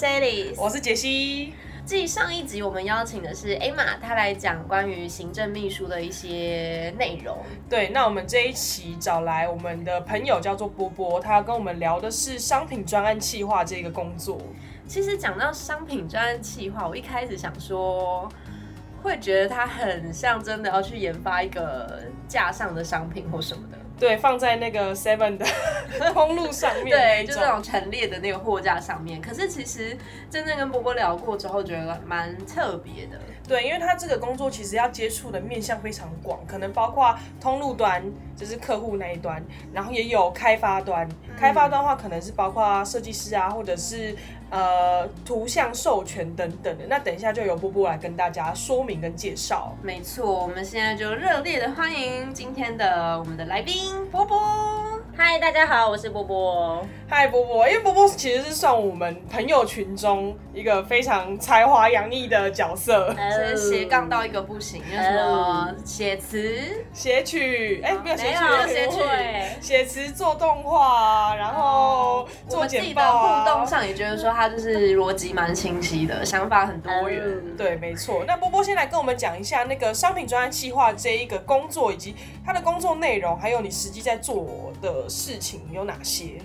我是 Alice，我是杰西。继上一集我们邀请的是 Emma，她来讲关于行政秘书的一些内容。对，那我们这一期找来我们的朋友叫做波波，他要跟我们聊的是商品专案企划这个工作。其实讲到商品专案企划，我一开始想说，会觉得它很像真的要去研发一个架上的商品或什么的。对，放在那个 Seven 的 通路上面，对，就那种陈列的那个货架上面。可是其实真正跟波波聊过之后，觉得蛮特别的。对，因为他这个工作其实要接触的面向非常广，可能包括通路端，就是客户那一端，然后也有开发端。开发端的话，可能是包括设计师啊，或者是呃图像授权等等的。那等一下就由波波来跟大家说明跟介绍。没错，我们现在就热烈的欢迎今天的我们的来宾波波。嗨，大家好，我是波波。嗨，波波，因为波波其实是算我们朋友群中一个非常才华洋溢的角色，是斜杠到一个不行，有什么写词、写曲，哎，没有写曲，没有写曲，写词做动画，然后做简报啊。互动上也觉得说他就是逻辑蛮清晰的，想法很多元。对，没错。那波波先来跟我们讲一下那个商品专案计划这一个工作，以及他的工作内容，还有你实际在做的。事情有哪些？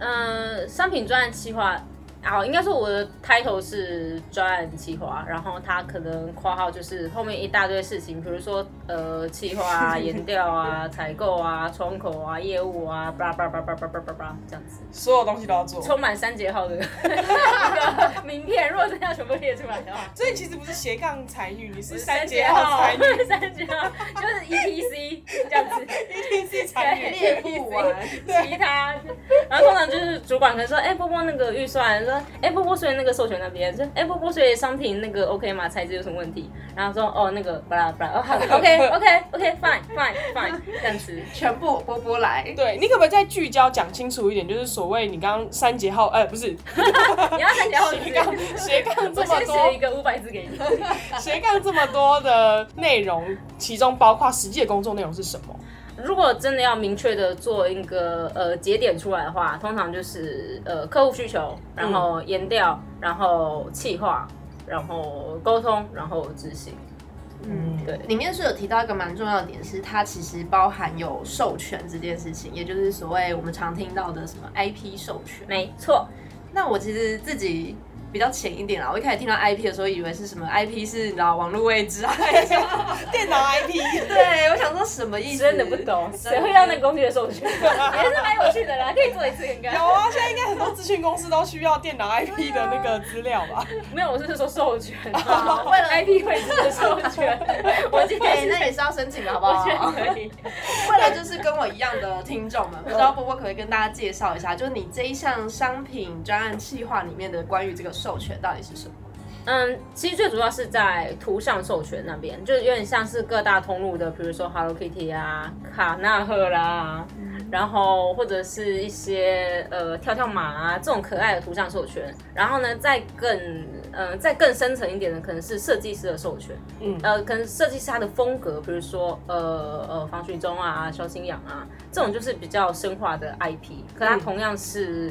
嗯，商品专案计划。好，应该说我的 title 是专案企划，然后他可能括号就是后面一大堆事情，比如说呃企划啊、研调啊、采购啊、窗口啊、业务啊，叭叭叭叭叭叭叭叭这样子，所有东西都要做，充满三节号的名片。如果真要全部列出来的话，所以其实不是斜杠才女，你是三节号才女，三节号就是 E T C 这样子，E T C 才女。列不完，其他，然后通常就是主管可能说，哎，波波那个预算。说，哎，波波所以那个授权那边，说，哎，波波所以商品那个 OK 吗？材质有什么问题？然后说，哦，那个，巴拉巴拉，哦，好，OK，OK，OK，Fine，Fine，Fine，这样子，全部波波来。对你可不可以再聚焦讲清楚一点？就是所谓你刚刚三节号，哎，不是，你要三节号斜杠斜杠这么多，写一个五百字给你，斜杠这么多的内容，其中包括实际的工作内容是什么？如果真的要明确的做一个呃节点出来的话，通常就是呃客户需求，然后研调，然后企划，然后沟通，然后执行。嗯，对。里面是有提到一个蛮重要的点，是它其实包含有授权这件事情，也就是所谓我们常听到的什么 IP 授权。没错。那我其实自己。比较浅一点啦，我一开始听到 IP 的时候，以为是什么 IP 是你知道网络位置啊，电脑 IP。对，我想说什么意思？真的不懂，谁会要那个工具的授权？也是蛮有趣的啦，可以做一次应该。有啊，现在应该很多咨询公司都需要电脑 IP 的那个资料吧？没有，我是说授权，为了 IP 位置的授权。我今天那也是要申请的好不好？可以。为了就是跟我一样的听众们，不知道波波可不可以跟大家介绍一下，就是你这一项商品专案计划里面的关于这个。授权到底是什么？嗯，其实最主要是在图像授权那边，就有点像是各大通路的，比如说 Hello Kitty 啊、卡纳赫啦，然后或者是一些呃跳跳马啊这种可爱的图像授权。然后呢，再更嗯再更深层一点的，可能是设计师的授权。嗯，呃，可能设计师他的风格，比如说呃呃方旭中啊、肖新阳啊，这种就是比较深化的 IP，可它同样是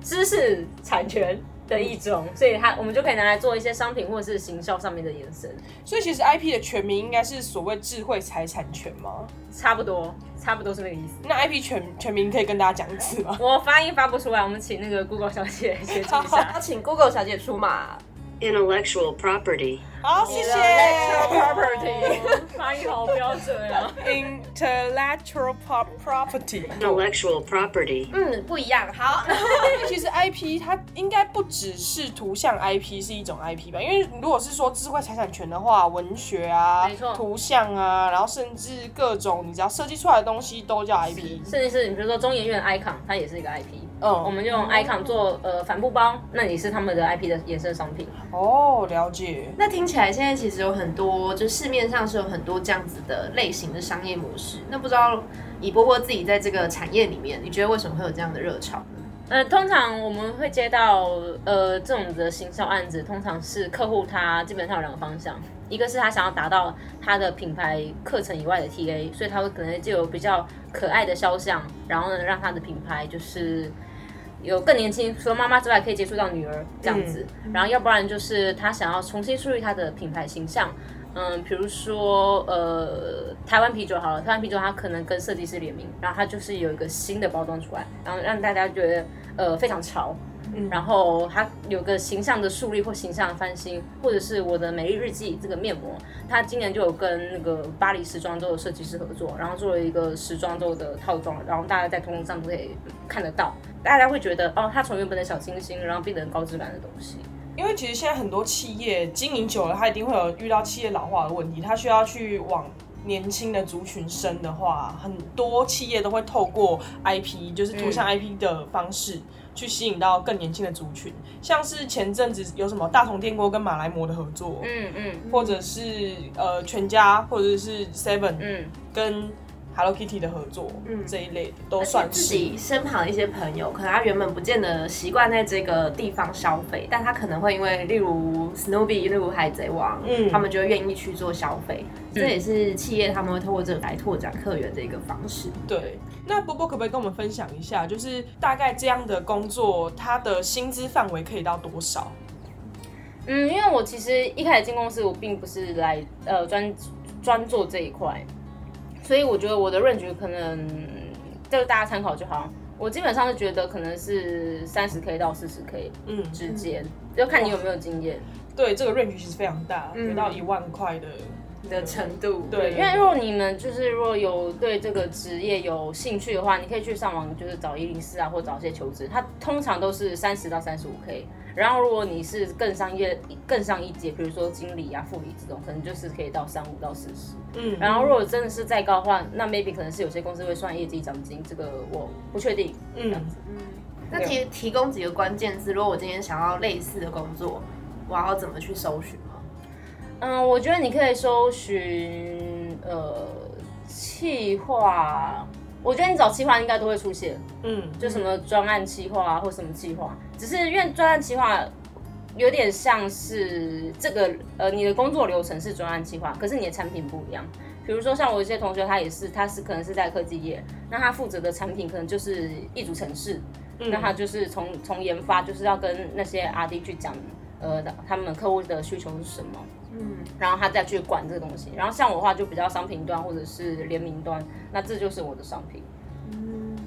知识产权。的一种，所以它我们就可以拿来做一些商品或者是行销上面的延伸。所以其实 IP 的全名应该是所谓智慧财产权吗？差不多，差不多是那个意思。那 IP 全全名可以跟大家讲一次吗？我发音发不出来，我们请那个 Google 小姐协助一下。请 Google 小姐出马。Intellectual property。好，谢谢。Property，发音好标准啊。Intellectual property。Intellectual property。嗯，不一样。好，其实 IP 它应该不只是图像 IP 是一种 IP 吧？因为如果是说智慧财产权的话，文学啊，没错，图像啊，然后甚至各种你只要设计出来的东西都叫 IP。甚至是你比如说中研院 icon，它也是一个 IP。嗯，我们用 icon 做呃帆布包，那也是他们的 IP 的衍生商品。哦，了解。那听起来现在其实有很多，就市面上是有很多这样子的类型的商业模式。那不知道以波波自己在这个产业里面，你觉得为什么会有这样的热潮呢？呃，通常我们会接到呃这种的行销案子，通常是客户他基本上有两个方向，一个是他想要达到他的品牌课程以外的 TA，所以他会可能就有比较可爱的肖像，然后呢让他的品牌就是。有更年轻，除了妈妈之外，可以接触到女儿这样子。嗯然后要不然就是他想要重新树立他的品牌形象。嗯，比如说，呃，台湾啤酒好了，台湾啤酒它可能跟设计师联名，然后它就是有一个新的包装出来，然后让大家觉得呃非常潮，嗯然后它有个形象的树立或形象的翻新，或者是我的美丽日记这个面膜，它今年就有跟那个巴黎时装周的设计师合作，然后做了一个时装周的套装，然后大家在通路上都可以看得到，大家会觉得哦，它从原本的小清新，然后变成高质感的东西。因为其实现在很多企业经营久了，它一定会有遇到企业老化的问题，它需要去往年轻的族群生的话，很多企业都会透过 IP，就是图像 IP 的方式。去吸引到更年轻的族群，像是前阵子有什么大同电锅跟马来模的合作，嗯嗯。或者是呃全家或者是 Seven 嗯，跟 Hello Kitty 的合作，嗯这一类的都算自。己身旁一些朋友，可能他原本不见得习惯在这个地方消费，但他可能会因为例如 Snoopy、例如海贼王，嗯他们就会愿意去做消费，这也是企业他们会透过这个来拓展客源的一个方式。对，那波波可不可以跟我们分享一下，就是大概这样的工作，它的薪资范围可以到多少？嗯，因为我其实一开始进公司，我并不是来呃专专做这一块，所以我觉得我的 range 可能这个大家参考就好。我基本上是觉得可能是三十 k 到四十 k 嗯，之间，要看你有没有经验。对，这个 range 其实非常大，到一万块的。的程度，对因为如果你们就是如果有对这个职业有兴趣的话，你可以去上网就是找一零四啊，或找一些求职，它通常都是三十到三十五 k。然后如果你是更上业更上一阶，比如说经理啊、副理这种，可能就是可以到三五到四十。嗯，然后如果真的是再高的话，那 maybe 可能是有些公司会算业绩奖金，这个我不确定。嗯，那提提供几个关键字，如果我今天想要类似的工作，我要怎么去搜寻吗？嗯，我觉得你可以搜寻呃企划，我觉得你找企划应该都会出现，嗯，就什么专案企划啊，或什么企划，只是因为专案企划有点像是这个呃你的工作流程是专案企划，可是你的产品不一样。比如说像我一些同学，他也是，他是可能是在科技业，那他负责的产品可能就是一组城市，那他就是从从研发就是要跟那些 R D 去讲，呃，他们客户的需求是什么，嗯，然后他再去管这个东西。然后像我的话就比较商品端或者是联名端，那这就是我的商品。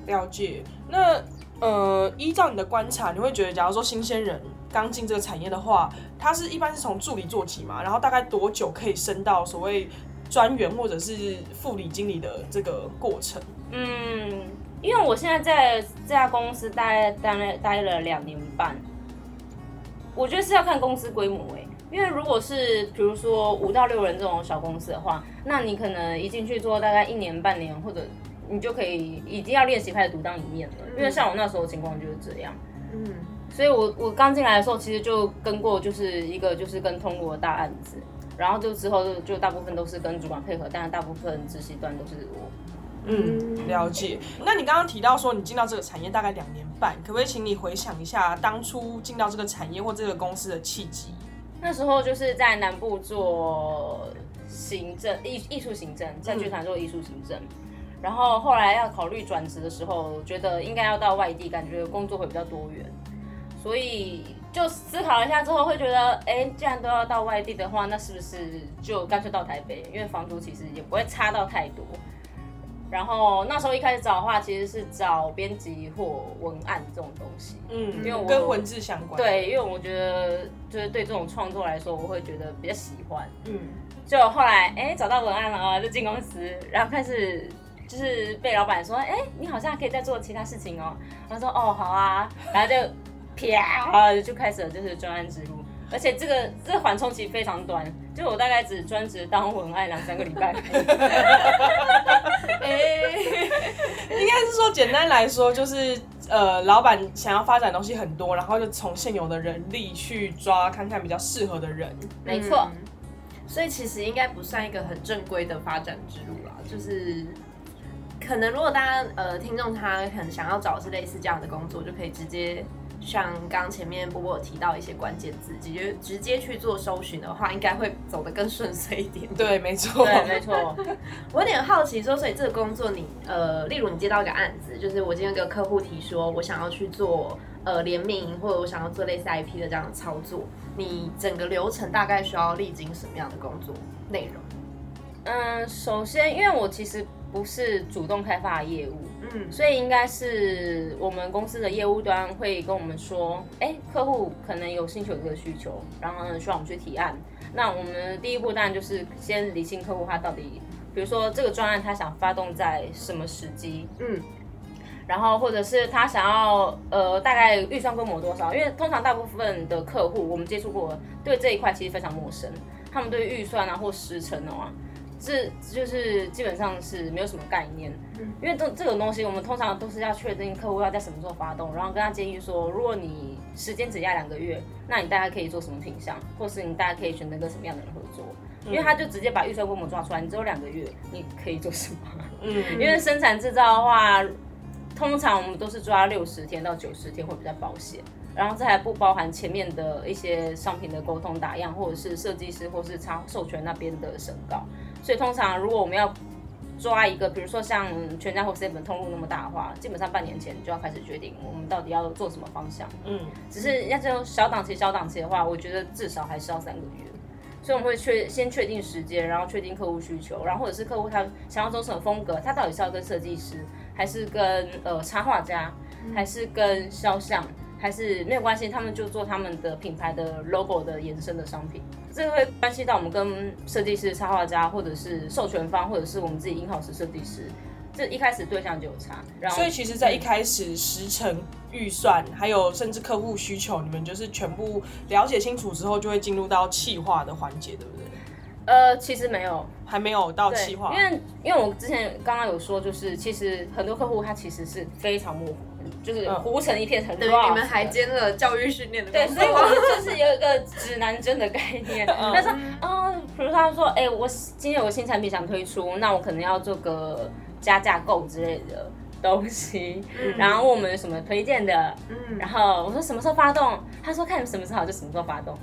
了解。那呃，依照你的观察，你会觉得，假如说新鲜人刚进这个产业的话，他是一般是从助理做起嘛？然后大概多久可以升到所谓专员或者是副理经理的这个过程？嗯，因为我现在在这家公司待待了待了两年半，我觉得是要看公司规模诶、因为如果是比如说五到六人这种小公司的话，那你可能一进去做大概一年半年，或者你就可以已经要练习开始独当一面了。因为像我那时候情况就是这样，嗯，所以我我刚进来的时候，其实就跟过就是一个就是跟通过的大案子，然后就之后就就大部分都是跟主管配合，但是大部分执行端都是我。嗯，了解。那你刚刚提到说你进到这个产业大概两年半，可不可以请你回想一下当初进到这个产业或这个公司的契机？那时候就是在南部做行政艺艺术行政，在剧团做艺术行政。然后后来要考虑转职的时候，觉得应该要到外地，感觉工作会比较多元，所以就思考了一下之后，会觉得，哎，既然都要到外地的话，那是不是就干脆到台北？因为房租其实也不会差到太多。然后那时候一开始找的话，其实是找编辑或文案这种东西。嗯，因为我跟文字相关。，对，因为我觉得就是对这种创作来说，我会觉得比较喜欢。嗯，就后来哎找到文案了啊，就进公司，然后开始就是被老板说，哎你好像可以再做其他事情哦。然后说哦好啊，然后就啪就开始了就是专案之路。而且这个这个缓冲期非常短，就我大概只专职当文案两三个礼拜。哎、应该是说简单来说，就是呃，老板想要发展的东西很多，然后就从现有的人力去抓，看看比较适合的人。没错，嗯所以其实应该不算一个很正规的发展之路啦，就是可能如果大家呃听众他很想要找的是类似这样的工作，就可以直接像刚前面波波有提到一些关键字，直接直接去做搜寻的话，应该会走得更顺遂一点。对，没错，对，没错。我有点好奇说，所以这个工作你呃，例如你接到一个案子，就是我今天跟客户提说，我想要去做呃联名，或者我想要做类似 IP 的这样的操作，你整个流程大概需要历经什么样的工作内容？嗯，首先，因为我其实不是主动开发的业务，嗯，所以应该是我们公司的业务端会跟我们说，哎，客户可能有兴趣有这个需求，然后呢需要我们去提案。那我们第一步当然就是先理清客户他到底，比如说这个专案他想发动在什么时机，嗯，然后或者是他想要呃大概预算规模多少？因为通常大部分的客户我们接触过，对这一块其实非常陌生，他们对预算啊或时程的话。这就是基本上是没有什么概念，因为这这种东西我们通常都是要确定客户要在什么时候发动，然后跟他建议说，如果你时间只压两个月，那你大概可以做什么品相，或是你大概可以选择跟什么样的人合作，因为他就直接把预算规模抓出来，你只有两个月，你可以做什么？嗯，因为生产制造的话，通常我们都是抓六十天到九十天会比较保险。然后这还不包含前面的一些商品的沟通打样，或者是设计师或是插授权那边的审稿。所以通常如果我们要抓一个，比如说像全家或 seven 通路那么大的话，基本上半年前就要开始决定我们到底要做什么方向。嗯，只是要这种小档期、小档期的话，我觉得至少还是要三个月。所以我们会确先确定时间，然后确定客户需求，然后或者是客户他想要走什么风格，他到底是要跟设计师，还是跟呃插画家，还是跟肖像。还是没有关系，他们就做他们的品牌的 logo 的延伸的商品，这个会关系到我们跟设计师、插画家，或者是授权方，或者是我们自己 in house 设计师，这一开始对象就有差。然后，所以其实，在一开始时程、预算，还有甚至客户需求，你们就是全部了解清楚之后，就会进入到企划的环节，对不对？呃，其实没有，还没有到企划，因为因为我之前刚刚有说，就是其实很多客户他其实是非常模糊。就是糊成一片很乱。对，你们还兼了教育训练的。对，所以我们就是有一个指南针的概念。他说，嗯，比如他说，哎，我今天有个新产品想推出，那我可能要做个加价购之类的东西，然后问我们什么推荐的，嗯，然后我说什么时候发动，他说看什么时候好就什么时候发动。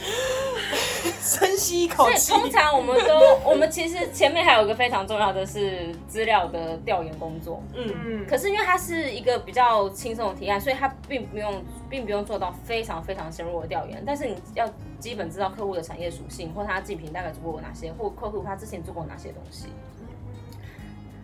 深吸一口气。所以通常我们都，我们其实前面还有一个非常重要的是资料的调研工作。嗯嗯。可是因为它是一个比较轻松的提案，所以它并不用，并不用做到非常非常深入的调研。但是你要基本知道客户的产业属性，或他竞品大概做过哪些，或客户他之前做过哪些东西。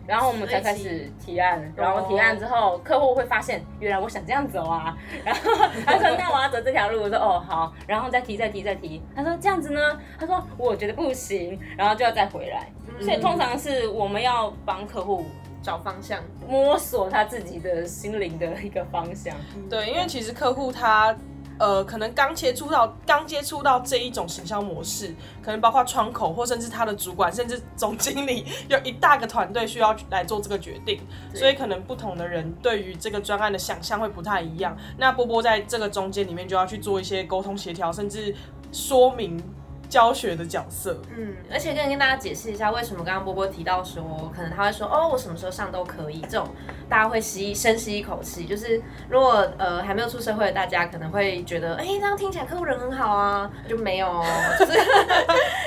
然后我们才开始提案，然后提案之后，客户会发现原来我想这样走啊，然后他说那我要走这条路，我说哦好，然后再提再提再提，他说这样子呢，他说我觉得不行，然后就要再回来，所以通常是我们要帮客户找方向，摸索他自己的心灵的一个方向。对，因为其实客户他。呃，可能刚接触到刚接触到这一种行销模式，可能包括窗口或甚至他的主管，甚至总经理，有一大个团队需要来做这个决定，所以可能不同的人对于这个专案的想象会不太一样。那波波在这个中间里面就要去做一些沟通协调，甚至说明。教学的角色，嗯，而且跟跟大家解释一下，为什么刚刚波波提到说，可能他会说，哦，我什么时候上都可以，这种大家会吸深吸一口气，就是如果呃还没有出社会的大家，可能会觉得，哎，这样听起来客户人很好啊，就没有，就是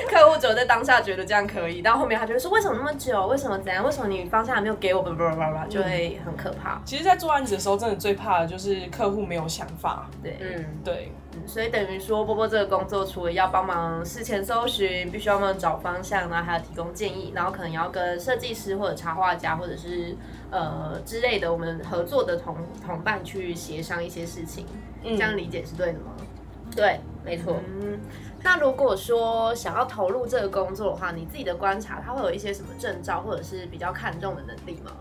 客户只有在当下觉得这样可以，到后面他就会说，为什么那么久？为什么怎样？为什么你方向还没有给我？叭叭叭叭，就会很可怕。其实，在做案子的时候，真的最怕的就是客户没有想法。对，嗯，对。所以等于说，波波这个工作除了要帮忙事前搜寻，必须要帮忙找方向，然后还要提供建议，然后可能要跟设计师或者插画家或者是呃之类的我们合作的同同伴去协商一些事情。这样理解是对的吗？对，没错。嗯，那如果说想要投入这个工作的话，你自己的观察，他会有一些什么证照或者是比较看重的能力吗？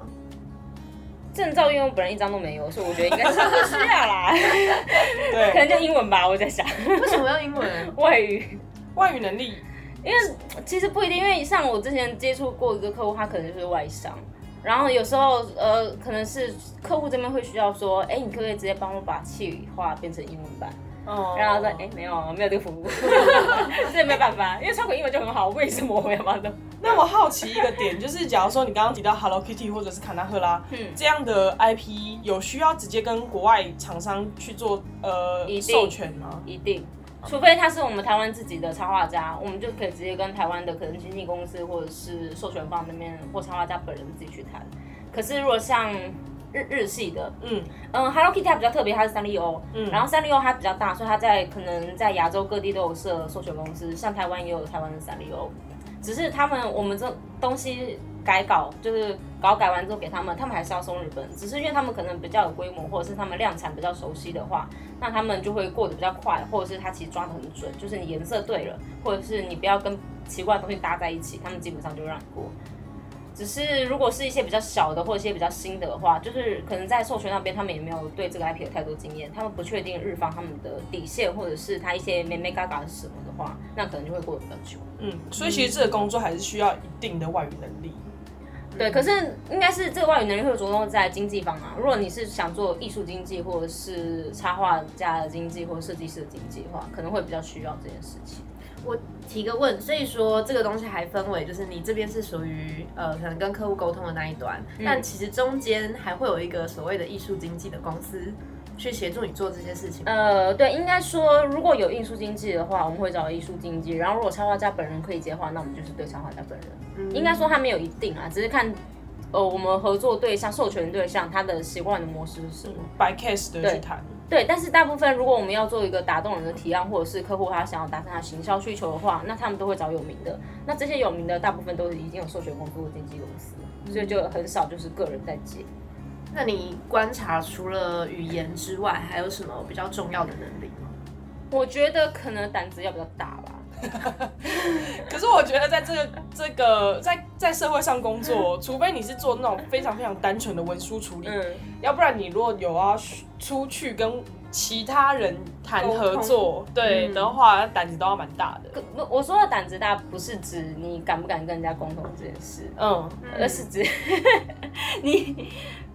证照因为我本人一张都没有，所以我觉得应该是不需要啦。对，可能就英文吧，我在想。为什么要英文？外语，外语能力。因为其实不一定，因为像我之前接触过一个客户，他可能就是外商，然后有时候呃，可能是客户这边会需要说，哎，你可不可以直接帮我把气话变成英文版？哦。然后说，哎，没有，没有这个服务，这没办法，因为窗口英文就很好，为什么我要帮他？那我好奇一个点，就是假如说你刚刚提到 Hello Kitty 或者是卡纳赫拉，嗯这样的 IP 有需要直接跟国外厂商去做呃授权吗？一定。除非他是我们台湾自己的插画家，我们就可以直接跟台湾的可能经纪公司或者是授权方那边或插画家本人自己去谈。可是如果像日日系的，嗯。嗯，Hello Kitty 它比较特别，它是三丽鸥，嗯。然后三丽鸥它比较大，所以它在可能在亚洲各地都有设授权公司，像台湾也有台湾的三丽鸥，只是他们我们这东西改稿就是稿改完之后给他们，他们还是要送日本，只是因为他们可能比较有规模，或者是他们量产比较熟悉的话，那他们就会过得比较快，或者是他其实抓得很准，就是你颜色对了，或者是你不要跟奇怪的东西搭在一起，他们基本上就让你过。只是如果是一些比较小的或者一些比较新的话，就是可能在授权那边他们也没有对这个 IP 有太多经验，他们不确定日方他们的底线或者是他一些美美嘎嘎是什么的话，那可能就会过得比较久。嗯，所以其实这个工作还是需要一定的外语能力。对，可是应该是这个外语能力会着重在经济方啊。如果你是想做艺术经济，或者是插画家的经济，或者设计师的经济的话，可能会比较需要这件事情。我提个问，所以说这个东西还分为，就是你这边是属于呃可能跟客户沟通的那一端，但其实中间还会有一个所谓的艺术经纪的公司去协助你做这些事情。呃，对，应该说如果有艺术经济的话，我们会找艺术经纪。然后如果插画家本人可以接的话，那我们就是对插画家本人。嗯应该说他没有一定啊，只是看呃我们合作对象、授权对象他的习惯的模式是什么。by case 的去谈，对，但是大部分如果我们要做一个打动人的提案，或者是客户他想要达成他行销需求的话，那他们都会找有名的。那这些有名的大部分都是已经有授权公司或经纪公司，所以就很少就是个人在接。那你观察除了语言之外，还有什么比较重要的能力吗？我觉得可能胆子要比较大吧。可是我觉得在这个这个在在社会上工作，除非你是做那种非常非常单纯的文书处理，嗯，要不然你如果有要出去跟其他人谈合作，对嗯。的话，胆子都要蛮大的。我说的胆子大，不是指你敢不敢跟人家沟通这件事，嗯，而是指 你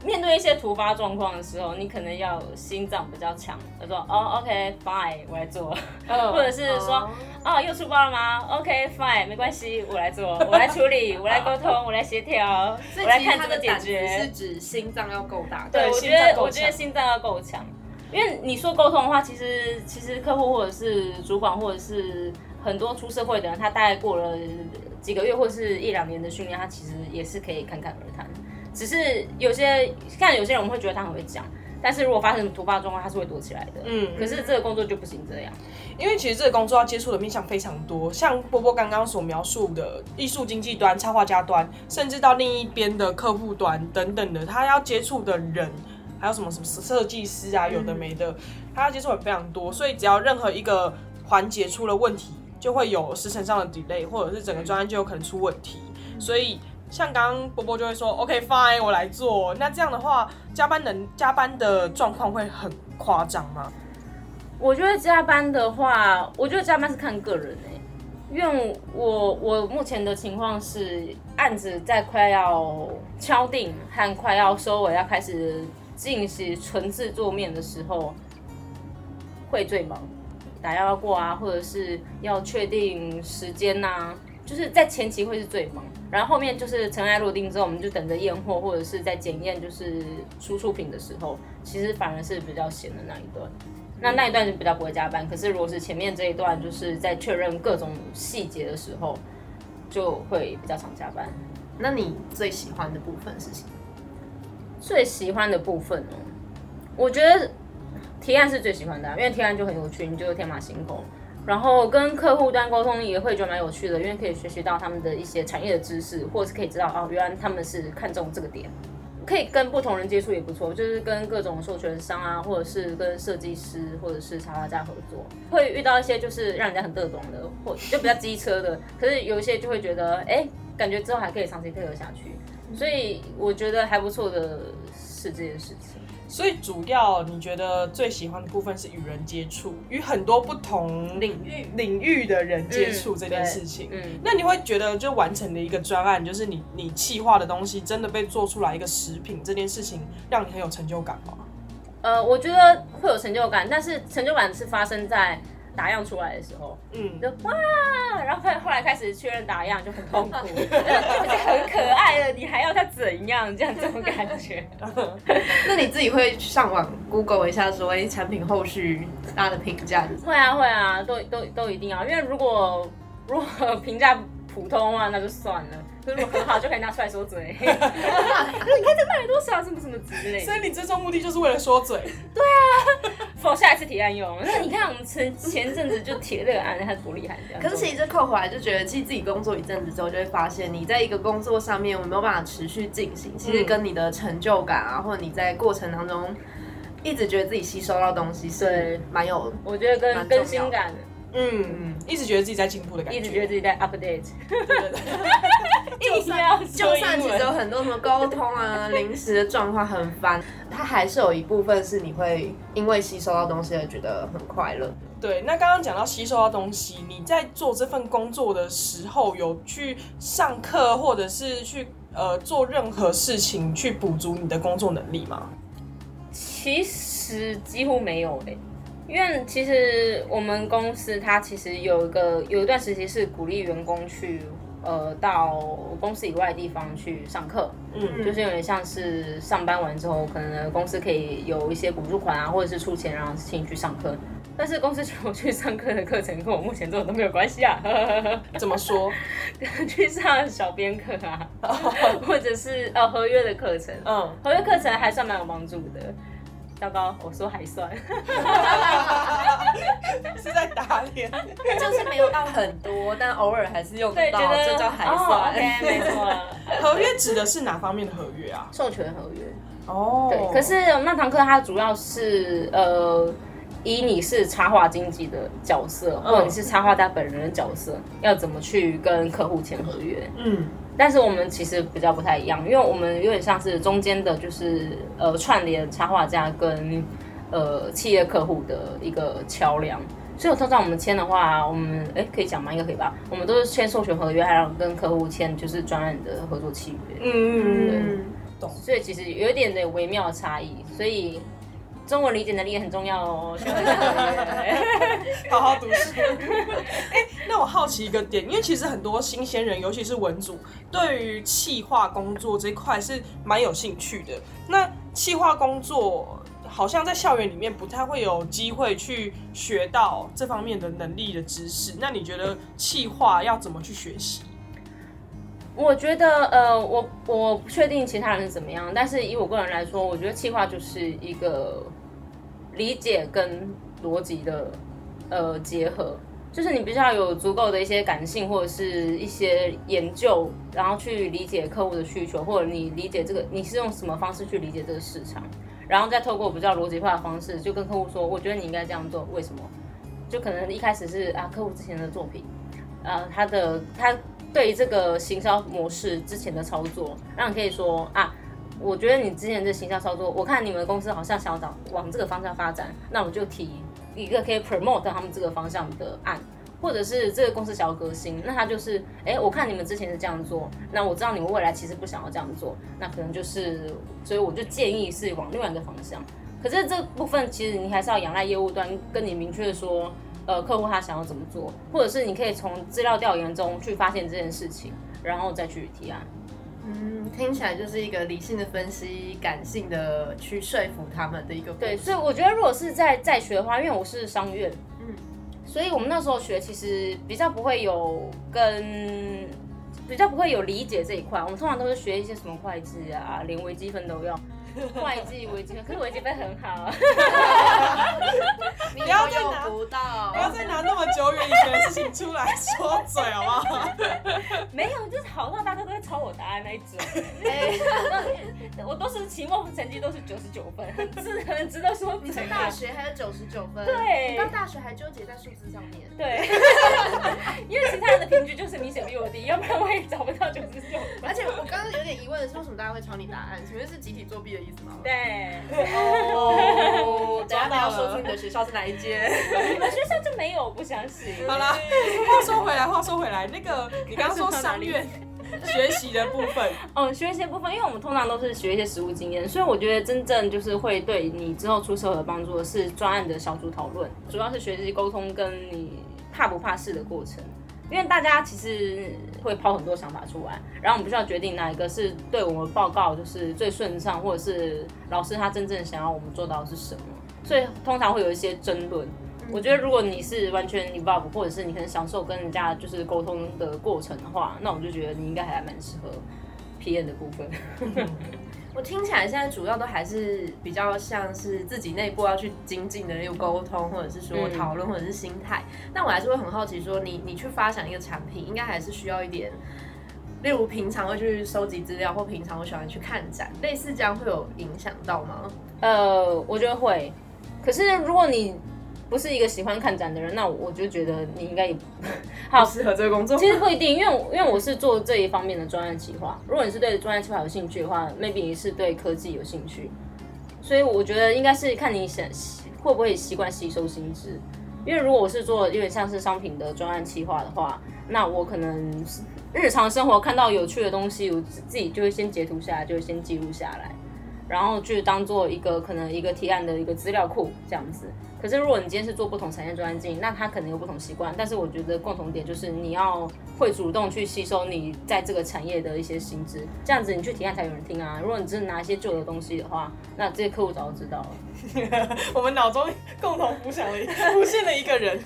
面对一些突发状况的时候，你可能要心脏比较强，他说哦，OK fine，我来做，嗯 或者是说哦又出包了吗？OK fine，没关系，我来做，我来处理，我来沟通，我来协调，我来看怎么解决是。指心脏要够大。对，我觉得我觉得心脏要够强，因为你说沟通的话，其实其实客户或者是主管或者是很多出社会的人，他大概过了几个月或是一两年的训练，他其实也是可以侃侃而谈。只是有些看有些人我们会觉得他很会讲，但是如果发生突发状况，他是会躲起来的。嗯可是这个工作就不行这样。因为其实这个工作要接触的面向非常多，像波波刚刚所描述的艺术经济端、插画家端，甚至到另一边的客户端等等的，他要接触的人，还有什么什么设计师啊，有的没的，他要接触的非常多，所以只要任何一个环节出了问题，就会有时程上的 delay，或者是整个专案就有可能出问题，所以。像刚刚波波就会说，OK fine，我来做。那这样的话，加班能加班的状况会很夸张吗？我觉得加班的话，我觉得加班是看个人哎、因为我我目前的情况是案子在快要敲定和快要收尾，要开始进行纯制作面的时候，会最忙，打要过啊，或者是要确定时间呐、就是在前期会是最忙，然后后面就是尘埃落定之后，我们就等着验货，或者是在检验就是输出品的时候，其实反而是比较闲的那一段。那那一段就比较不会加班，可是如果是前面这一段，就是在确认各种细节的时候，就会比较常加班。那你最喜欢的部分是什么？最喜欢的部分哦，我觉得提案是最喜欢的啊、因为提案就很有趣，你就天马行空。然后跟客户端沟通也会觉得蛮有趣的，因为可以学习到他们的一些产业的知识，或者是可以知道哦，原来他们是看中这个点。可以跟不同人接触也不错，就是跟各种授权商啊，或者是跟设计师或者是插画家合作，会遇到一些就是让人家很得懂的，或就比较机车的，可是有一些就会觉得，哎，感觉之后还可以长期配合下去，所以我觉得还不错的是这件事情。所以主要你觉得最喜欢的部分是与人接触，与很多不同领域。领域的人接触这件事情。嗯，那你会觉得就完成的一个专案，就是你你企划的东西真的被做出来一个食品，这件事情让你很有成就感吗？呃，我觉得会有成就感，但是成就感是发生在打样出来的时候，嗯，就哇，然后后来开始确认打样就很痛苦，就很可爱了，你还要它怎样？这样这种感觉。那你自己会上网 Google 一下说，哎，产品后续大家的评价是什么？会啊会啊，都都都一定要，因为如果 如果评价普通的话，那就算了。如果很好，就可以拿出来说嘴。你看这卖了多少，什么什么之类所。以你最终目的就是为了说嘴。否下一次提案用。那你看我们前前阵子就提这个案，它多厉害。可是其实这扣回来就觉得，其实自己工作一阵子之后，就会发现你在一个工作上面我没有办法持续进行，其实跟你的成就感啊，或者你在过程当中一直觉得自己吸收到东西是对蛮有我觉得跟更新感，嗯嗯，一直觉得自己在进步的感觉，一直觉得自己在 update，对对对。硬要就说英算其实有。很多什么沟通啊、临时的状况很烦，它还是有一部分是你会因为吸收到东西而觉得很快乐。对，那刚刚讲到吸收到东西，你在做这份工作的时候，有去上课或者是去呃做任何事情去补足你的工作能力吗？其实几乎没有诶、因为其实我们公司它其实有一个有一段时期是鼓励员工去呃到公司以外的地方去上课，嗯就是有点像是上班完之后，可能公司可以有一些补助款啊，或者是出钱让请你去上课。但是公司请我去上课的课程跟我目前做的都没有关系啊，怎么说？去上小编课啊，或者是呃合约的课程，嗯，合约课程还算蛮有帮助的。糟糕，我说还算，是在打脸。就是没有到很多，但偶尔还是用得到，得这叫还哦算。，OK，没错，合约指的是哪方面的合约啊？授权合约。哦，对，可是那堂课它主要是呃，以你是插画经纪的角色，或者你是插画家本人的角色，要怎么去跟客户签合约。嗯但是我们其实比较不太一样，因为我们有点像是中间的，就是呃串联插画家跟呃企业客户的一个桥梁。所以我通常我们签的话，我们哎可以讲吗？应该可以吧？我们都是签授权合约，还要跟客户签就是专案的合作契约。嗯嗯嗯，所以其实有一点点微妙的差异，所以中文理解能力也很重要哦。好好读书。哎、那我好奇一个点，因为其实很多新鲜人，尤其是文组，对于企划工作这一块是蛮有兴趣的。那企划工作好像在校园里面不太会有机会去学到这方面的能力的知识。那你觉得企划要怎么去学习？我觉得呃，我我不确定其他人是怎么样，但是以我个人来说，我觉得企划就是一个理解跟逻辑的呃结合。就是你必须要有足够的一些感性或者是一些研究，然后去理解客户的需求，或者你理解这个你是用什么方式去理解这个市场，然后再透过比较逻辑化的方式，就跟客户说，我觉得你应该这样做，为什么？就可能一开始是啊，客户之前的作品，呃，他的他对这个行销模式之前的操作，让你可以说啊，我觉得你之前的形象操作，我看你们公司好像想要找往这个方向发展，那我就提一个可以 promote 他们这个方向的案。或者是这个公司想要革新，那他就是，哎，我看你们之前是这样做，那我知道你们未来其实不想要这样做，那可能就是，所以我就建议是往另外一个方向。可是这部分其实你还是要仰赖业务端跟你明确说，呃，客户他想要怎么做，或者是你可以从资料调研中去发现这件事情，然后再去提案。嗯，听起来就是一个理性的分析，感性的去说服他们的一个对，所以我觉得如果是在在学的话，因为我是商院，嗯嗯，所以我们那时候学其实比较不会有跟比较不会有理解这一块，我们通常都是学一些什么会计啊，连微积分都要。会计、微积分，可是微积分很好，你 不要再拿用不到，不要再拿那么久远以前的事情出来说嘴，好不好？没有，就是好到大家都会抄我答案那一种。哎我都是期末成绩都是九十九分，很值很值得说你在大学还有九十九分，对你到大学还纠结在数字上面。对，因为其他人的平均就是明显比我低，要不然我也找不到九十九。而且我刚刚有点疑问的是，为什么大家会抄你答案？请问是集体作弊的意思吗？对，哦，等一下你要说出你的学校是哪一间？你们学校就没有，我不相信。好啦，话说回来，话说回来，那个你刚刚说商院，学习的部分。嗯，学习的部分，因为我们通常都是学一些实务经验，所以我觉得真正就是会对你之后出社会有帮助的是专案的小组讨论，主要是学习沟通跟你怕不怕事的过程。因为大家其实会抛很多想法出来，然后我们必须要决定哪一个是对我们报告就是最顺畅，或者是老师他真正想要我们做到的是什么，所以通常会有一些争论。我觉得如果你是完全 involve，或者是你很享受跟人家就是沟通的过程的话，那我就觉得你应该还蛮适合 PM 的部分。我听起来现在主要都还是比较像是自己内部要去精进的那种沟通，或者是说讨论，或者是心态。但我还是会很好奇，说你你去发展一个产品，应该还是需要一点，例如平常会去收集资料，或平常我喜欢去看展，类似这样会有影响到吗？呃，我觉得会。可是如果你不是一个喜欢看展的人，那我就觉得你应该也 好适合这个工作。其实不一定，因为因为我是做这一方面的专案企划。如果你是对专案企划有兴趣的话，maybe 你是对科技有兴趣，所以我觉得应该是看你想会不会习惯吸收新知。因为如果我是做有点像是商品的专案企划的话，那我可能日常生活看到有趣的东西，我自己就会先截图下来，就会先记录下来，然后去当做一个可能一个提案的一个资料库这样子。可是如果你今天是做不同产业专案经营，那他可能有不同习惯。但是我觉得共同点就是你要会主动去吸收你在这个产业的一些薪资，这样子你去提案才有人听啊。如果你只是拿一些旧的东西的话，那这些客户早就知道了。我们脑中共同浮想了浮现了一个人，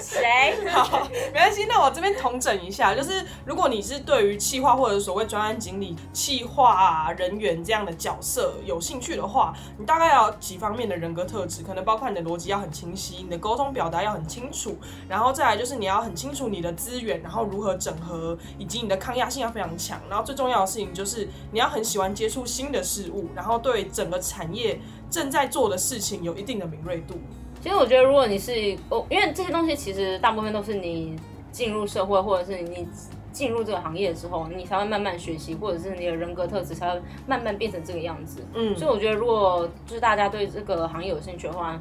谁？好，没关系。那我这边统整一下，就是如果你是对于企划或者所谓专案经理、企划啊人员这样的角色有兴趣的话，你大概要几方面的人格特质，可能包括你的逻辑要很清晰，你的沟通表达要很清楚，然后再来就是你要很清楚你的资源，然后如何整合，以及你的抗压性要非常强。然后最重要的事情就是你要很喜欢接触新的事物，然后对整个产业正在做的事情有一定的敏锐度。其实我觉得，如果你是哦，因为这些东西其实大部分都是你进入社会，或者是你进入这个行业之后，你才会慢慢学习，或者是你的人格特质才会慢慢变成这个样子。嗯，所以我觉得，如果就是大家对这个行业有兴趣的话，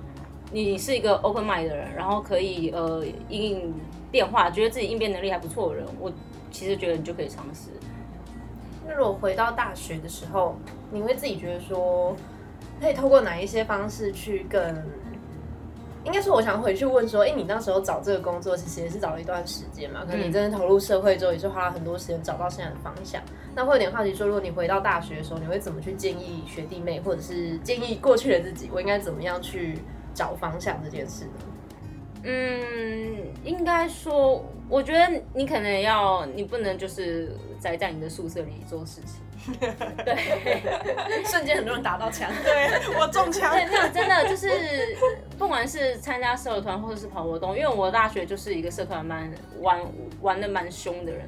你是一个 open mind 的人，然后可以呃应变化，觉得自己应变能力还不错的人，我其实觉得你就可以尝试。那如果回到大学的时候，你会自己觉得说，可以透过哪一些方式去更？应该说，我想回去问说，哎，你那时候找这个工作，其实也是找了一段时间嘛？可能你真的投入社会之后，也是花了很多时间找到现在的方向。那会有点好奇说，如果你回到大学的时候，你会怎么去建议学弟妹，或者是建议过去的自己，我应该怎么样去找方向这件事呢？嗯，应该说，我觉得你可能要，你不能就是宅在你的宿舍里做事情。对，瞬间很多人打到枪，对 我中枪。对，没有真的 就是，不管是参加社团或者是跑活动，因为我大学就是一个社团蛮玩玩的蛮凶的人，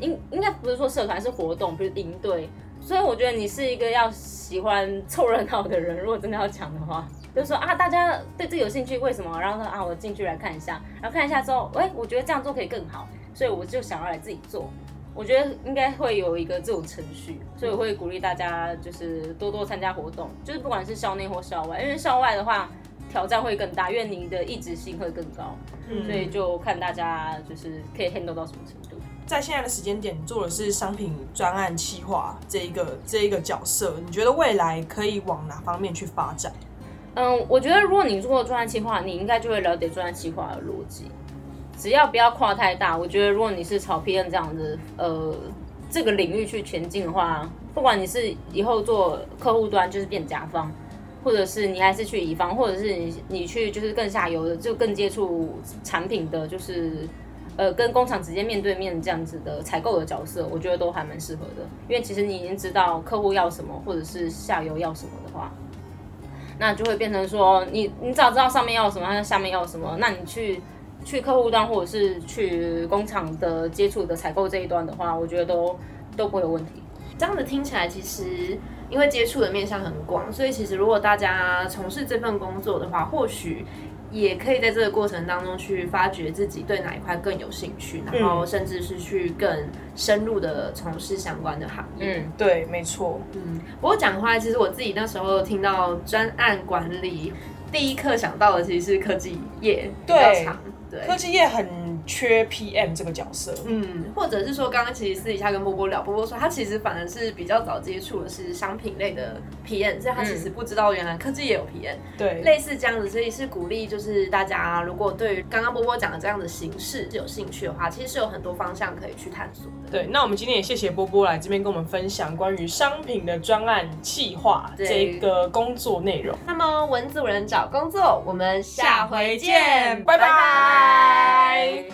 应应该不是说社团是活动，比如营队，所以我觉得你是一个要喜欢凑热闹的人。如果真的要讲的话。就是说啊，大家对这有兴趣，为什么？然后说啊，我进去来看一下，然后看一下之后，哎，我觉得这样做可以更好，所以我就想要来自己做。我觉得应该会有一个这种程序，所以我会鼓励大家就是多多参加活动，就是不管是校内或校外，因为校外的话挑战会更大，因为你的意志性会更高，所以就看大家就是可以 handle 到什么程度。在现在的时间点，做的是商品专案企划这一个这一个角色，你觉得未来可以往哪方面去发展？嗯，我觉得如果你做专案企划，你应该就会了解专案企划的逻辑。只要不要跨太大，我觉得如果你是朝 PM 这样子，呃，这个领域去前进的话，不管你是以后做客户端就是变甲方，或者是你还是去乙方，或者是你你去就是更下游的，就更接触产品的，就是呃跟工厂直接面对面这样子的采购的角色，我觉得都还蛮适合的。因为其实你已经知道客户要什么，或者是下游要什么的话。那就会变成说，你你早知道上面要什么，下面要什么，那你去去客户端或者是去工厂的接触的采购这一端的话，我觉得都都不会有问题。这样子听起来，其实因为接触的面向很广，所以其实如果大家从事这份工作的话，或许。也可以在这个过程当中去发掘自己对哪一块更有兴趣，然后甚至是去更深入的从事相关的行业。嗯，对，没错。嗯，不过讲话，其实我自己那时候听到专案管理，第一刻想到的其实是科技业。对，对，科技业很缺 PM 这个角色。嗯，或者是说，刚刚其实私底下跟波波聊，波波说他其实反而是比较早接触的是商品类的 PM，所以他其实不知道原来科技也有 PM，、对，类似这样子，所以是鼓励就是大家如果对于刚刚波波讲的这样的形式是有兴趣的话，其实是有很多方向可以去探索的。对，那我们今天也谢谢波波来这边跟我们分享关于商品的专案企划对这个工作内容。那么文组人找工作，我们下回见拜拜